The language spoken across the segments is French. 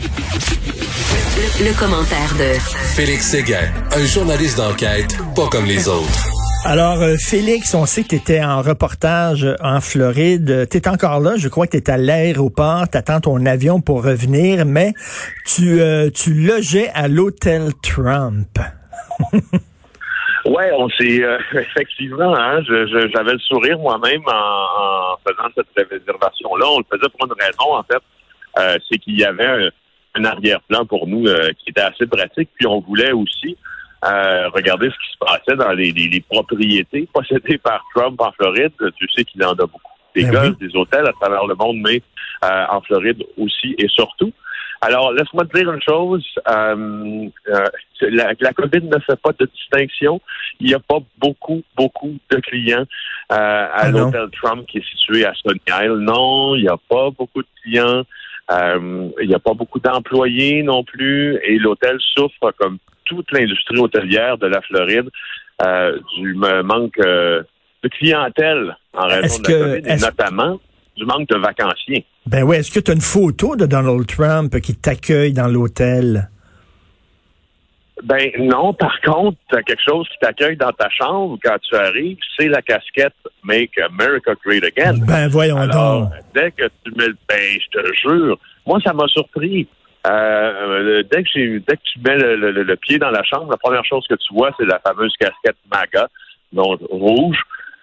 Le, le commentaire de Félix Séguin, un journaliste d'enquête pas comme les autres. Alors, euh, Félix, on sait que tu étais en reportage en Floride. Tu es encore là. Je crois que tu es à l'aéroport. Tu attends ton avion pour revenir, mais tu, euh, tu logeais à l'hôtel Trump. Ouais, on s'est euh, effectivement, hein, je- je- j'avais le sourire moi-même en, en faisant cette réservation-là. On le faisait pour une raison, en fait, euh, c'est qu'il y avait un, un arrière-plan pour nous euh, qui était assez pratique. Puis on voulait aussi euh, regarder ce qui se passait dans les, les- les propriétés possédées par Trump en Floride. Tu sais qu'il en a beaucoup. Des Ben golfs, oui. des hôtels à travers le monde, mais euh, en Floride aussi et surtout. Alors, laisse-moi te dire une chose. euh, euh, la, la COVID ne fait pas de distinction. Il n'y a pas beaucoup, beaucoup de clients euh, à Ah l'hôtel Trump qui est situé à Stony Isle. Non, il n'y a pas beaucoup de clients. Euh, il n'y a pas beaucoup d'employés non plus. Et l'hôtel souffre, comme toute l'industrie hôtelière de la Floride, euh, du manque euh, de clientèle en raison de la que- COVID, et notamment du manque de vacanciers. Ben oui, est-ce que tu as une photo de Donald Trump qui t'accueille dans l'hôtel? Ben non, par contre, t'as quelque chose qui t'accueille dans ta chambre quand tu arrives, c'est la casquette Make America Great Again. Ben voyons Alors, donc. dès que tu mets le ben, je te jure, moi ça m'a surpris. Euh, euh, dès que j'ai dès que tu mets le, le- le pied dans la chambre, la première chose que tu vois, c'est la fameuse casquette MAGA, donc rouge,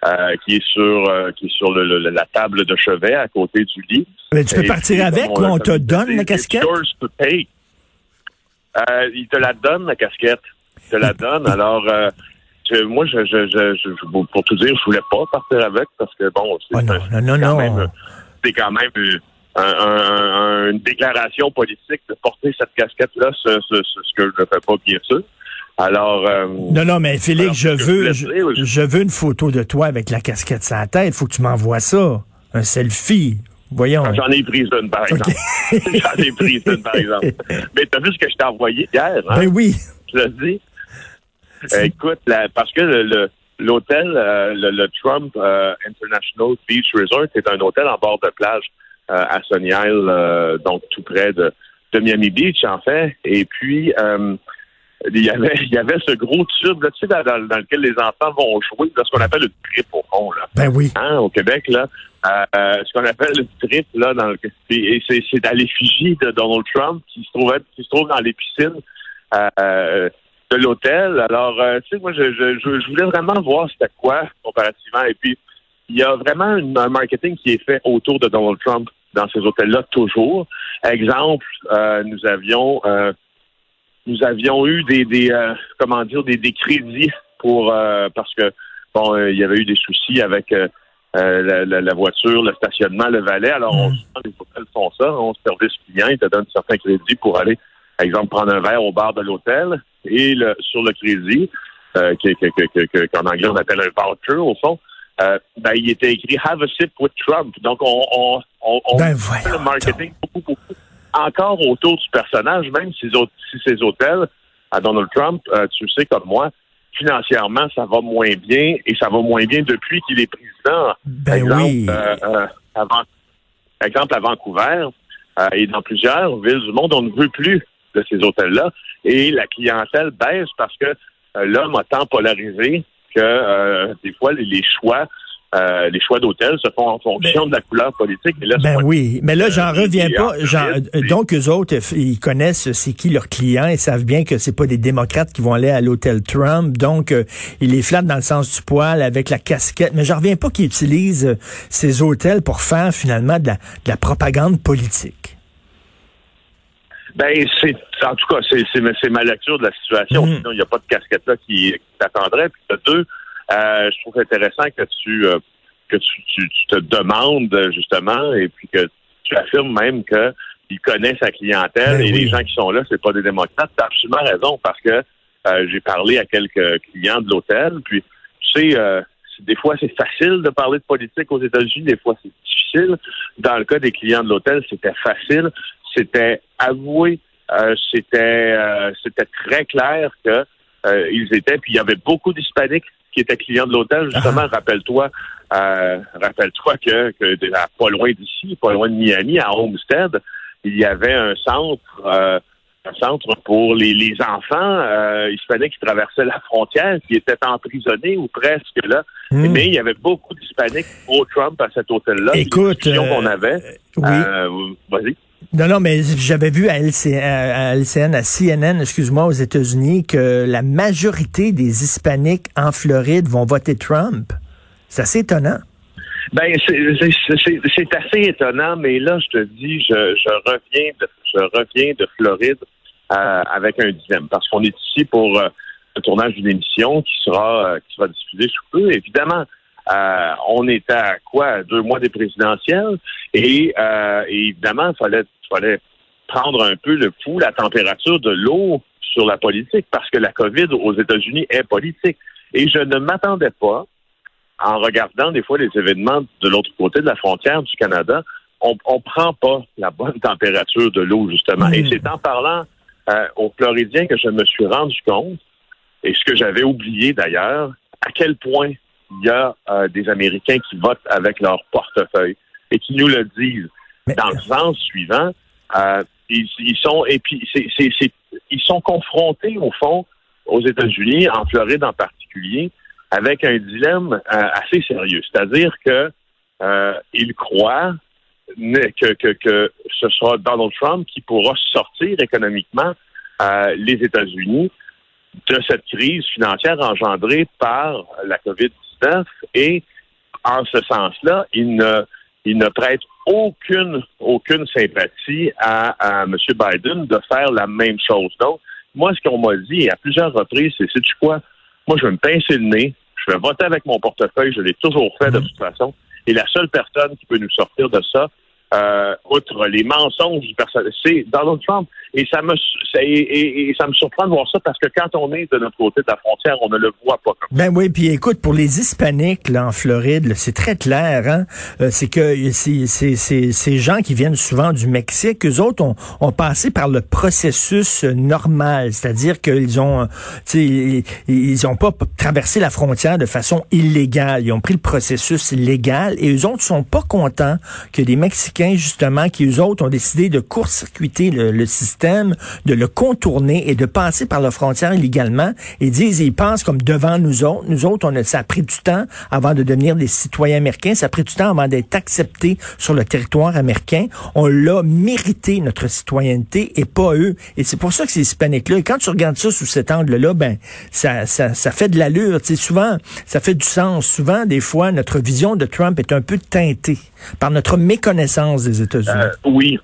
euh, qui est sur euh, qui est sur le- le- la table de chevet à côté du lit. Ben, tu peux Et partir puis, avec ou on te donne la casquette? yours to pay. Euh, il te la donne, la casquette. Il te la donne. Alors, euh, je- moi, je, je, pour tout dire, je voulais pas partir avec parce que, bon, c'est Oh non, un- non, non, quand non. même, c'est quand même euh, un- un- un- une déclaration politique de porter cette casquette-là, ce, ce, ce- ce que je ne fais pas, bien sûr. Alors, euh, Non, non, mais Félix, je veux, je veux une photo de toi avec la casquette sur la tête. faut que tu m'envoies ça. Un selfie. Voyons. j'en ai pris une, par exemple. j'en ai pris une, par exemple. Mais tu as vu ce que je t'ai envoyé hier, hein? Ben oui. Je le dis. Écoute, la- parce que le- le- l'hôtel, euh, le, le Trump euh, International Beach Resort, est un hôtel en bord de plage euh, à Sunny Isle, euh, donc tout près de, de Miami Beach, en fait. Et puis, il y avait, il y avait ce gros tube, là, tu sais, dans, dans- dans lequel les enfants vont jouer, là, ce qu'on appelle le trip au fond, là. Ben oui. Hein, au Québec, là, euh, euh, ce qu'on appelle le trip, là, dans le, et c'est, c'est à l'effigie de Donald Trump qui se trouve, qui se trouve dans les piscines euh, de l'hôtel. Alors, euh, tu sais, moi, je, je, je, voulais vraiment voir c'était quoi comparativement. Et puis, il y a vraiment une- un marketing qui est fait autour de Donald Trump dans ces hôtels-là toujours. Exemple, euh, nous avions euh, nous avions eu des, des euh, comment dire des, des crédits pour euh, parce que bon euh, il y avait eu des soucis avec euh, euh, la, la- la voiture, le stationnement, le valet. Alors on les hôtels font ça, on service client, ils te donnent certains crédits pour aller, par exemple, prendre un verre au bar de l'hôtel et le, sur le crédit, euh, que- que- que- que- qu'en anglais on appelle un voucher au fond. euh, ben, il était écrit Have a sip with Trump. Donc, on, on, on, on Ben fait le marketing beaucoup, beaucoup encore autour du personnage, même si, si ces hôtels à Donald Trump, euh, tu le sais comme moi, financièrement, ça va moins bien et ça va moins bien depuis qu'il est président. Ben exemple, oui. euh, euh, Van- exemple, à Vancouver euh, et dans plusieurs villes du monde, on ne veut plus de ces hôtels-là et la clientèle baisse parce que euh, l'homme a tant polarisé que euh, des fois, les, les choix euh, les choix d'hôtels se font en fonction de la couleur politique. Mais là, c'est Ben oui, mais là, j'en Euh, reviens pas. euh, donc, eux autres, ils connaissent c'est qui leurs clients. Ils savent bien que c'est pas des démocrates qui vont aller à l'hôtel Trump. Donc, euh, ils les flattent dans le sens du poil avec la casquette. Mais j'en reviens pas qu'ils utilisent ces hôtels pour faire finalement de la, de la propagande politique. Ben, c'est, en tout cas, c'est, ma lecture de la situation. Mhm. Sinon, il n'y a pas de casquette là qui, qui t'attendrait. Puis, de deux, euh, je trouve intéressant que tu, euh, que tu, tu, tu te demandes, justement, et puis que tu affirmes même que il connaît sa clientèle Ben et les gens qui sont là, c'est pas des démocrates. T'as absolument raison parce que euh, j'ai parlé à quelques clients de l'hôtel, puis tu sais, euh, des fois c'est facile de parler de politique aux États-Unis, des fois c'est difficile. Dans le cas des clients de l'hôtel, c'était facile, c'était avoué, euh, c'était euh, c'était très clair que euh, ils étaient, puis il y avait beaucoup d'hispaniques qui étaient clients de l'hôtel. Justement, rappelle-toi, euh, rappelle-toi que, que de- à- pas loin d'ici, pas loin de Miami, à Homestead, il y avait un centre, euh, un centre pour les, les enfants euh, hispaniques qui traversaient la frontière, qui étaient emprisonnés ou presque là. Hmm. Mais il y avait beaucoup d'hispaniques pro-Trump à cet hôtel-là. Écoute, qu'on avait. Oui. vas-y. Non, non, mais j'avais vu à, LC, à, à LCN, à CNN, excuse-moi, aux États-Unis, que la majorité des Hispaniques en Floride vont voter Trump. C'est assez étonnant. Ben, c'est- assez étonnant, mais là, je te dis, je, je reviens de, je reviens de Floride euh, avec un dilemme, parce qu'on est ici pour euh, le tournage d'une émission qui sera euh, qui sera diffusée sous peu. Évidemment, euh, on était à quoi? Deux mois des présidentielles, et, euh, et évidemment, il fallait fallait prendre un peu le pouls, la température de l'eau sur la politique, parce que la COVID aux États-Unis est politique. Et je ne m'attendais pas en regardant des fois les événements de l'autre côté de la frontière du Canada, on ne prend pas la bonne température de l'eau, justement. Et c'est en parlant euh, aux Floridiens que je me suis rendu compte, et ce que j'avais oublié d'ailleurs, à quel point il y a euh, des Américains qui votent avec leur portefeuille et qui nous le disent. Mais- Dans le sens suivant, euh, ils, ils sont et puis c'est, c'est- c'est- ils sont confrontés au fond aux États-Unis, en Floride en particulier, avec un dilemme euh, assez sérieux. C'est-à-dire que euh, ils croient que, que, que ce sera Donald Trump qui pourra sortir économiquement euh, les États-Unis de cette crise financière engendrée par la COVID-19 et en ce sens-là, il ne, il ne prête aucune, aucune sympathie à, à M. Biden de faire la même chose. Donc, moi, ce qu'on m'a dit à plusieurs reprises, c'est, sais-tu quoi? Moi, je vais me pincer le nez, je vais voter avec mon portefeuille, je l'ai toujours fait de toute façon, et la seule personne qui peut nous sortir de ça, euh, outre les mensonges du personnel, c'est Donald Trump. Et ça me ça, et, et- et ça me surprend de voir ça parce que quand on est de notre côté de la frontière, on ne le voit pas Ben oui, puis écoute, pour les Hispaniques là, en Floride, c'est très clair. Hein? Euh, c'est que ces gens qui viennent souvent du Mexique, eux autres ont, ont passé par le processus euh, normal, c'est-à-dire qu'ils ont, euh, ils, ils pas traversé la frontière de façon illégale. Ils ont pris le processus légal et eux autres sont pas contents que des Mexicains justement, qui eux autres ont décidé de court-circuiter le, le système, de le contourner et de passer par la frontière illégalement. Et disent, ils pensent comme devant nous autres. Nous autres, on a, ça a pris du temps avant de devenir des citoyens américains. Ça a pris du temps avant d'être acceptés sur le territoire américain. On l'a mérité, notre citoyenneté, et pas eux. Et c'est pour ça que ces hispaniques-là, et quand tu regardes ça sous cet angle-là, ben, ça, ça, ça fait de l'allure. Tu sais, souvent, ça fait du sens. Souvent, des fois, notre vision de Trump est un peu teintée par notre méconnaissance des États-Unis. Euh, oui.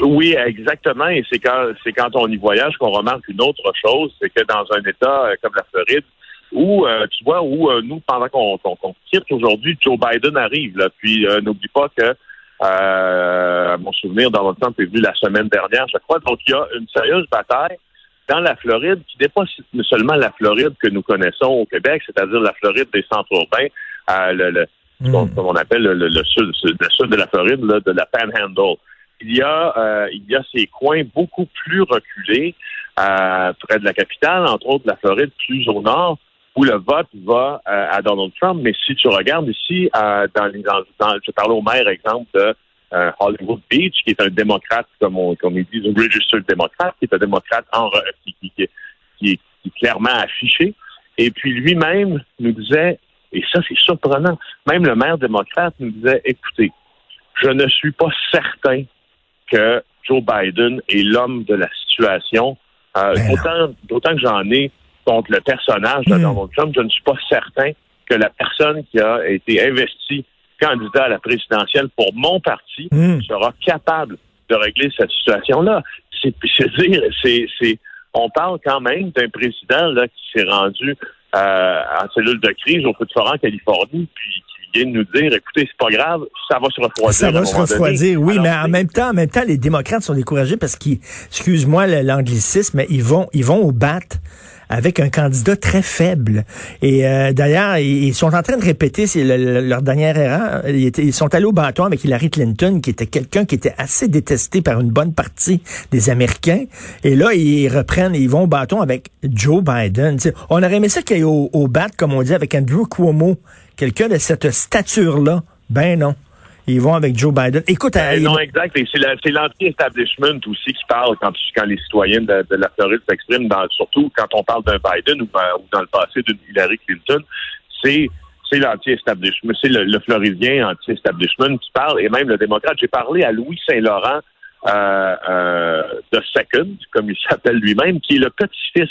Oui, exactement. Et c'est quand c'est quand on y voyage qu'on remarque une autre chose, c'est que dans un État euh, comme la Floride, où euh, tu vois, où euh, nous, pendant qu'on qu'on qu'on quitte aujourd'hui, Joe Biden arrive. Là, puis euh, n'oublie pas que euh, à mon souvenir, Donald Trump est venu la semaine dernière, je crois. Donc il y a une sérieuse bataille dans la Floride qui dépasse seulement la Floride que nous connaissons au Québec, c'est-à-dire la Floride des centres urbains, euh, le, le, Hmm. comme on appelle le, le- le sud, le sud de la Floride, là, de la Panhandle. Il y a, euh, il y a ces coins beaucoup plus reculés, euh, près de la capitale, entre autres la Floride, plus au nord, où le vote va euh, à Donald Trump. Mais si tu regardes ici, euh, dans les, dans, je parlais au maire, exemple de euh, Hollywood Beach, qui est un démocrate, comme on, comme ils disent, un registered démocrate, qui est un démocrate en, qui, qui, qui, qui est, qui est clairement affiché. Et puis lui-même nous disait, et ça c'est surprenant, même le maire démocrate nous disait, écoutez, je ne suis pas certain que Joe Biden est l'homme de la situation. Euh, Ben non. d'autant, d'autant que j'en ai contre le personnage de Hmm. Donald Trump, je ne suis pas certain que la personne qui a été investie candidat à la présidentielle pour mon parti Hmm. sera capable de régler cette situation-là. C'est, dire, c'est, on parle quand même d'un président là qui s'est rendu euh, en cellule de crise au feu de forêt en Californie, puis vient de nous dire, écoutez, c'est pas grave, ça va se refroidir. Ça va se refroidir, oui, Alors, mais en même temps, en même temps, les démocrates sont découragés parce qu'ils, excuse-moi l'anglicisme, mais ils vont, ils vont au bat avec un candidat très faible. Et euh, d'ailleurs, ils sont en train de répéter leur dernière erreur. Ils, sont allés au bâton avec Hillary Clinton, qui était quelqu'un qui était assez détesté par une bonne partie des Américains. Et là, ils reprennent, ils vont au bâton avec Joe Biden. on aurait aimé ça qu'il y ait au, au bat, comme on dit, avec Andrew Cuomo, quelqu'un de cette stature-là? Ben non. Ils vont avec Joe Biden. Écoute, euh, non, exact. c'est l'anti-establishment aussi qui parle quand, quand les citoyens de, la Floride s'expriment, surtout quand on parle d'un Biden ou, dans le passé d'une Hillary Clinton. C'est c'est l'anti-establishment, c'est le, Floridien anti-establishment qui parle, et même le démocrate. J'ai parlé à Louis Saint-Laurent euh, euh, de Second, comme il s'appelle lui-même, qui est le petit-fils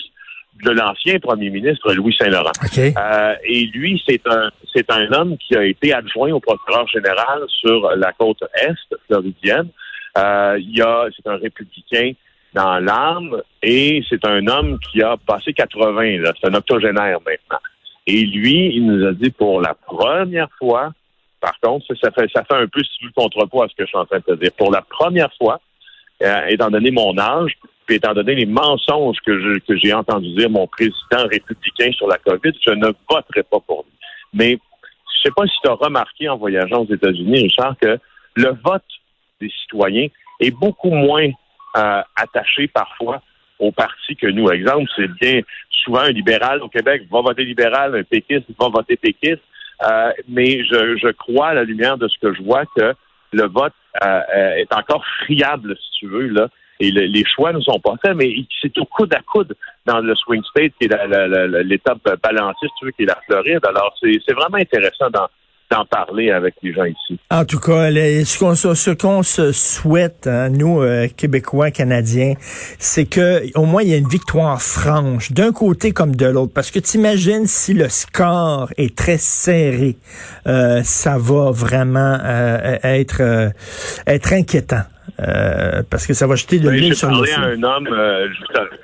de l'ancien premier ministre Louis Saint-Laurent. Euh, et lui, c'est un c'est un homme qui a été adjoint au procureur général sur la côte est floridienne. Euh, il a c'est un républicain dans l'âme et c'est un homme qui a passé 80 là, c'est un octogénaire maintenant. Et lui, il nous a dit pour la première fois, par contre, ça fait ça fait un peu si le contrepoids à ce que je suis en train de te dire. Pour la première fois, euh, étant donné mon âge, puis étant donné les mensonges que, que j'ai entendu dire mon président républicain sur la COVID, je ne voterai pas pour lui. Mais je sais pas si tu as remarqué en voyageant aux États-Unis, Richard, que le vote des citoyens est beaucoup moins euh, attaché parfois au parti que nous. Exemple, c'est bien souvent un libéral au Québec va voter libéral, un péquiste va voter péquiste. Euh, mais je, je crois, à la lumière de ce que je vois, que le vote euh, euh, est encore friable, si tu veux, là, et les choix ne sont pas faits, mais c'est au coude à coude dans le swing state qui est l'étape balancée, tu veux, qui est la Floride. Alors, c'est vraiment intéressant d'en parler avec les gens ici. En tout cas, ce qu'on se souhaite, hein, nous, euh, Québécois, Canadiens, c'est que au moins il y a une victoire franche, d'un côté comme de l'autre. Parce que t'imagines si le score est très serré, euh, ça va vraiment euh, être, être inquiétant. Euh, parce que ça va jeter de l'huile sur le feu. à un homme, euh,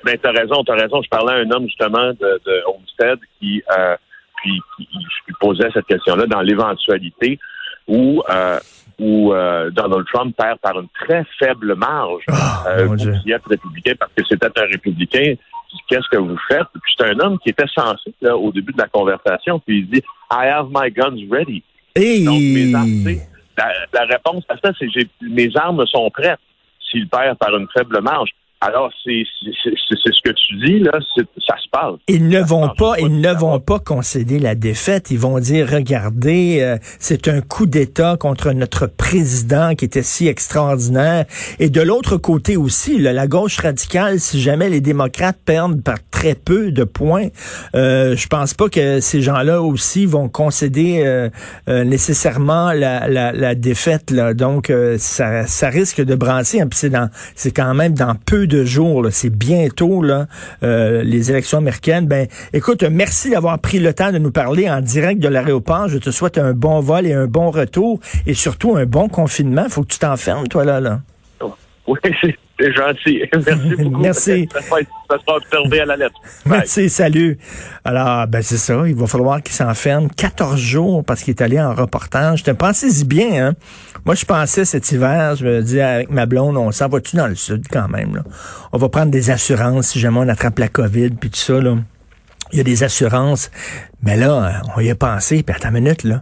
ben, t'as raison, t'as raison, je parlais à un homme justement de, de Homestead qui, euh, qui, posait cette question-là dans l'éventualité où, euh, où euh, Donald Trump perd par une très faible marge oh, euh, être républicain parce que c'était un républicain. Qu'est-ce que vous faites? Puis c'est un homme qui était censé là, au début de la conversation, puis il dit I have my guns ready. Donc mes armes, la, réponse à ça, c'est mes armes sont prêtes s'il perd par une faible marge. Alors, c'est ce que tu dis, là, ça se passe. Ils ne vont pas, ils ne vont pas concéder la défaite. Ils vont dire, regardez, euh, c'est un coup d'État contre notre président qui était si extraordinaire. Et de l'autre côté aussi, la gauche radicale, si jamais les démocrates perdent par très peu de points, euh, je pense pas que ces gens-là aussi vont concéder euh, euh, nécessairement la, la, la, défaite. Là. Donc, ça, ça risque de brasser. Hein, c'est quand même dans peu de de jours, c'est bientôt là, euh, les élections américaines. Ben, écoute, merci d'avoir pris le temps de nous parler en direct de l'aéroport. Je te souhaite un bon vol et un bon retour et surtout un bon confinement. Faut que tu t'enfermes, toi là, là. Oui, c'est gentil. Merci beaucoup. Merci. Ça sera, observé à la lettre. Merci, salut. Alors, ben c'est ça. Il va falloir qu'il s'enferme 14 jours parce qu'il est allé en reportage. Je te pensais bien, hein? Moi, je pensais cet hiver, je me dis avec ma blonde, on s'en va-tu dans le sud quand même, là? On va prendre des assurances si jamais on attrape la COVID puis tout ça, là. Il y a des assurances. Mais là, on y a pensé, puis à ta minute, là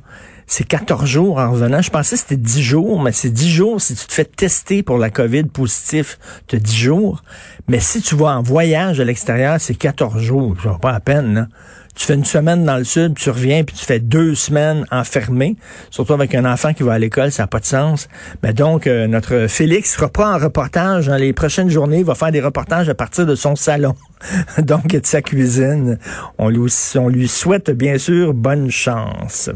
c'est 14 jours en revenant. Je pensais que c'était 10 jours, mais c'est 10 jours si tu te fais tester pour la COVID positif, tu as 10 jours. Mais si tu vas en voyage à l'extérieur, c'est 14 jours. Ça pas à peine, là. Tu fais une semaine dans le sud, tu reviens, puis tu fais deux semaines enfermé, surtout avec un enfant qui va à l'école, ça n'a pas de sens. Mais donc, euh, notre Félix pas en reportage dans les prochaines journées, il va faire des reportages à partir de son salon, donc de sa cuisine. On lui souhaite bien sûr bonne chance.